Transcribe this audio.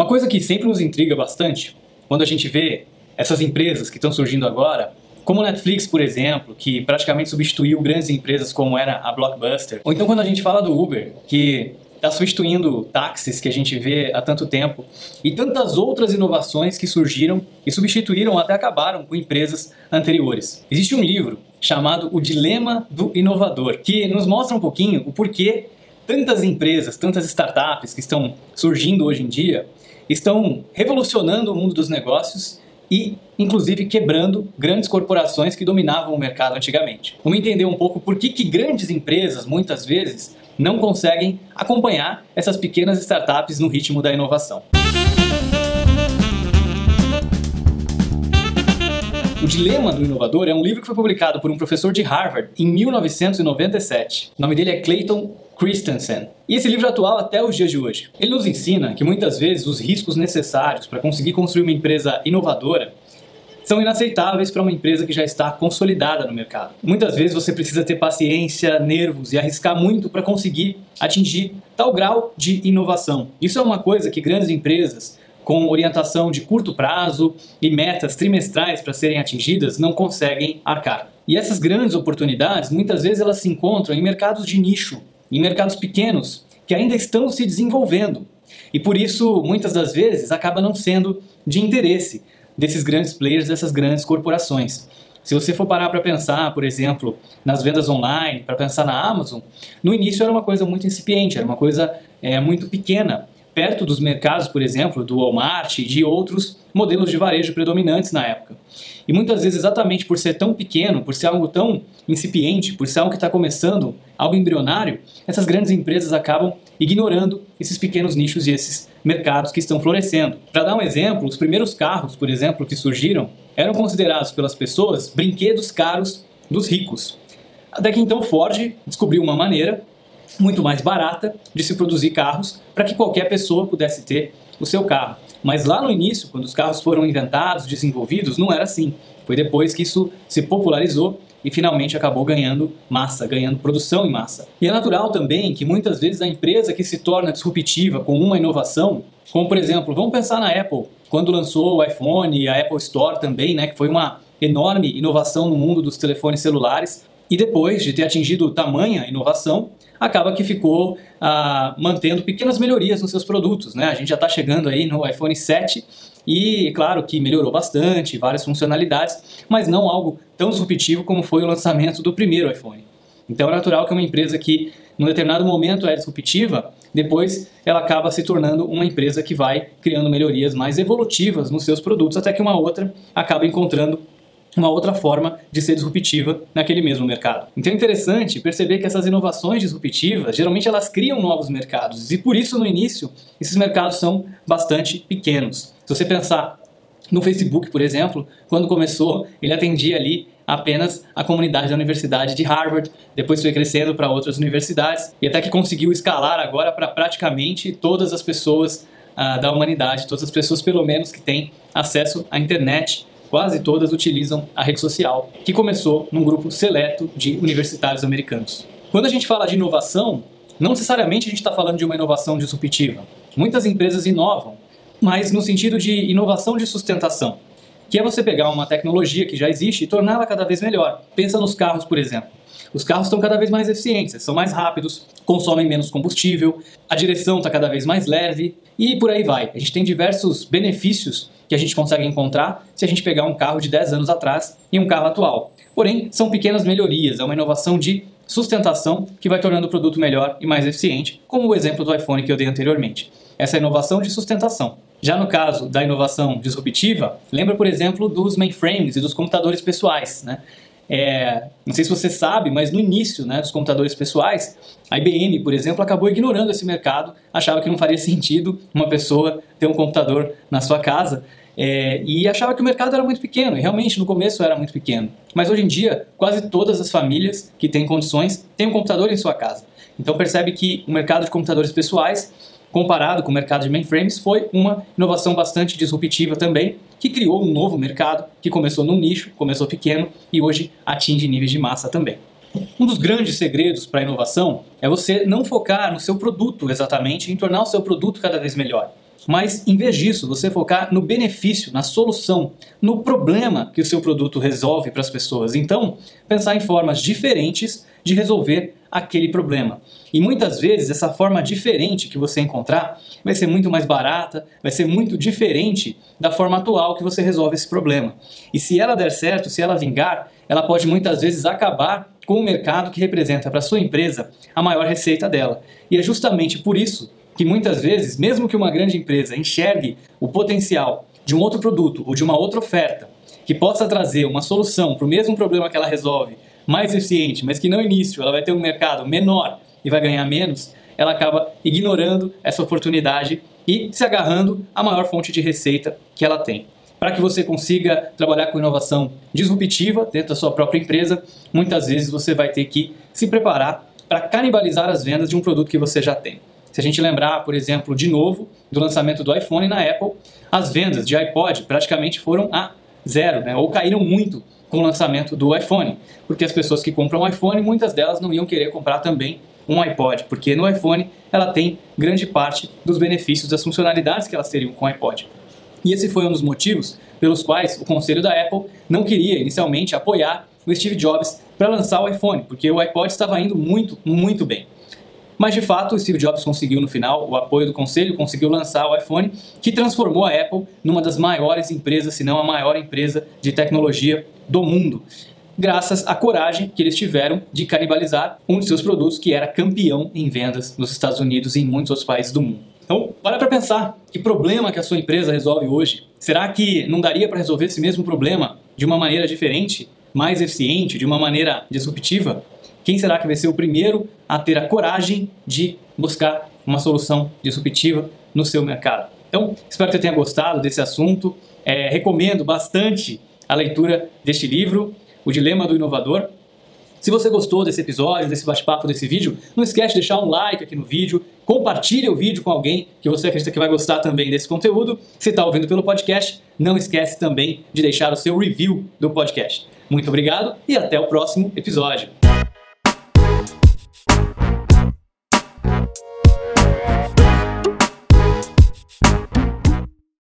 Uma coisa que sempre nos intriga bastante, quando a gente vê essas empresas que estão surgindo agora, como Netflix, por exemplo, que praticamente substituiu grandes empresas como era a Blockbuster, ou então quando a gente fala do Uber, que está substituindo táxis que a gente vê há tanto tempo e tantas outras inovações que surgiram e substituíram até acabaram com empresas anteriores. Existe um livro chamado O Dilema do Inovador que nos mostra um pouquinho o porquê tantas empresas, tantas startups que estão surgindo hoje em dia estão revolucionando o mundo dos negócios e, inclusive, quebrando grandes corporações que dominavam o mercado antigamente. Vamos entender um pouco por que, que grandes empresas, muitas vezes, não conseguem acompanhar essas pequenas startups no ritmo da inovação. O Dilema do Inovador é um livro que foi publicado por um professor de Harvard em 1997. O nome dele é Clayton Christensen. E esse livro é atual até os dias de hoje. Ele nos ensina que muitas vezes os riscos necessários para conseguir construir uma empresa inovadora são inaceitáveis para uma empresa que já está consolidada no mercado. Muitas vezes você precisa ter paciência, nervos e arriscar muito para conseguir atingir tal grau de inovação. Isso é uma coisa que grandes empresas com orientação de curto prazo e metas trimestrais para serem atingidas não conseguem arcar. E essas grandes oportunidades, muitas vezes elas se encontram em mercados de nicho, em mercados pequenos que ainda estão se desenvolvendo. E por isso, muitas das vezes, acaba não sendo de interesse desses grandes players, dessas grandes corporações. Se você for parar para pensar, por exemplo, nas vendas online, para pensar na Amazon, no início era uma coisa muito incipiente, era uma coisa é, muito pequena, perto dos mercados, por exemplo, do Walmart e de outros modelos de varejo predominantes na época. E muitas vezes, exatamente por ser tão pequeno, por ser algo tão incipiente, por ser algo que está começando, algo embrionário, essas grandes empresas acabam ignorando esses pequenos nichos e esses mercados que estão florescendo. Para dar um exemplo, os primeiros carros, por exemplo, que surgiram, eram considerados pelas pessoas brinquedos caros dos ricos. Até que então Ford descobriu uma maneira muito mais barata de se produzir carros para que qualquer pessoa pudesse ter o seu carro. Mas lá no início, quando os carros foram inventados, desenvolvidos, não era assim. Foi depois que isso se popularizou e finalmente acabou ganhando massa, ganhando produção em massa. E é natural também que muitas vezes a empresa que se torna disruptiva com uma inovação, como por exemplo, vamos pensar na Apple, quando lançou o iPhone e a Apple Store também, né, que foi uma enorme inovação no mundo dos telefones celulares, e depois de ter atingido tamanha inovação, acaba que ficou ah, mantendo pequenas melhorias nos seus produtos. Né? A gente já está chegando aí no iPhone 7 e claro que melhorou bastante, várias funcionalidades, mas não algo tão disruptivo como foi o lançamento do primeiro iPhone. Então é natural que uma empresa que num determinado momento é disruptiva, depois ela acaba se tornando uma empresa que vai criando melhorias mais evolutivas nos seus produtos, até que uma outra acaba encontrando uma outra forma de ser disruptiva naquele mesmo mercado. Então é interessante perceber que essas inovações disruptivas, geralmente elas criam novos mercados, e por isso no início esses mercados são bastante pequenos. Se você pensar no Facebook, por exemplo, quando começou, ele atendia ali apenas a comunidade da Universidade de Harvard, depois foi crescendo para outras universidades e até que conseguiu escalar agora para praticamente todas as pessoas uh, da humanidade, todas as pessoas pelo menos que têm acesso à internet quase todas utilizam a rede social, que começou num grupo seleto de universitários americanos. Quando a gente fala de inovação, não necessariamente a gente está falando de uma inovação disruptiva. Muitas empresas inovam, mas no sentido de inovação de sustentação, que é você pegar uma tecnologia que já existe e torná-la cada vez melhor. Pensa nos carros, por exemplo. Os carros estão cada vez mais eficientes, são mais rápidos, consomem menos combustível, a direção está cada vez mais leve e por aí vai. A gente tem diversos benefícios que a gente consegue encontrar se a gente pegar um carro de 10 anos atrás e um carro atual. Porém, são pequenas melhorias, é uma inovação de sustentação que vai tornando o produto melhor e mais eficiente, como o exemplo do iPhone que eu dei anteriormente. Essa é a inovação de sustentação. Já no caso da inovação disruptiva, lembra, por exemplo, dos mainframes e dos computadores pessoais. Né? É, não sei se você sabe, mas no início né, dos computadores pessoais, a IBM, por exemplo, acabou ignorando esse mercado, achava que não faria sentido uma pessoa ter um computador na sua casa é, e achava que o mercado era muito pequeno, e realmente no começo era muito pequeno. Mas hoje em dia, quase todas as famílias que têm condições têm um computador em sua casa. Então percebe que o mercado de computadores pessoais comparado com o mercado de mainframes, foi uma inovação bastante disruptiva também, que criou um novo mercado que começou num nicho, começou pequeno e hoje atinge níveis de massa também. Um dos grandes segredos para a inovação é você não focar no seu produto exatamente, em tornar o seu produto cada vez melhor. Mas em vez disso, você focar no benefício, na solução, no problema que o seu produto resolve para as pessoas. Então, pensar em formas diferentes de resolver aquele problema. E muitas vezes essa forma diferente que você encontrar vai ser muito mais barata, vai ser muito diferente da forma atual que você resolve esse problema. E se ela der certo, se ela vingar, ela pode muitas vezes acabar com o mercado que representa para sua empresa a maior receita dela. E é justamente por isso que muitas vezes, mesmo que uma grande empresa enxergue o potencial de um outro produto ou de uma outra oferta que possa trazer uma solução para o mesmo problema que ela resolve mais eficiente, mas que no início ela vai ter um mercado menor e vai ganhar menos, ela acaba ignorando essa oportunidade e se agarrando à maior fonte de receita que ela tem. Para que você consiga trabalhar com inovação disruptiva dentro da sua própria empresa, muitas vezes você vai ter que se preparar para canibalizar as vendas de um produto que você já tem. Se a gente lembrar, por exemplo, de novo, do lançamento do iPhone na Apple, as vendas de iPod praticamente foram a zero, né? ou caíram muito com o lançamento do iPhone, porque as pessoas que compram um iPhone, muitas delas não iam querer comprar também um iPod, porque no iPhone ela tem grande parte dos benefícios, das funcionalidades que elas teriam com o iPod. E esse foi um dos motivos pelos quais o conselho da Apple não queria inicialmente apoiar o Steve Jobs para lançar o iPhone, porque o iPod estava indo muito, muito bem. Mas de fato, Steve Jobs conseguiu no final o apoio do conselho, conseguiu lançar o iPhone, que transformou a Apple numa das maiores empresas, se não a maior empresa de tecnologia do mundo, graças à coragem que eles tiveram de canibalizar um de seus produtos que era campeão em vendas nos Estados Unidos e em muitos outros países do mundo. Então, para para pensar, que problema que a sua empresa resolve hoje? Será que não daria para resolver esse mesmo problema de uma maneira diferente, mais eficiente, de uma maneira disruptiva? Quem será que vai ser o primeiro a ter a coragem de buscar uma solução disruptiva no seu mercado? Então, espero que você tenha gostado desse assunto. É, recomendo bastante a leitura deste livro, O Dilema do Inovador. Se você gostou desse episódio, desse bate-papo, desse vídeo, não esquece de deixar um like aqui no vídeo, compartilhe o vídeo com alguém que você acredita que vai gostar também desse conteúdo. Se está ouvindo pelo podcast, não esquece também de deixar o seu review do podcast. Muito obrigado e até o próximo episódio.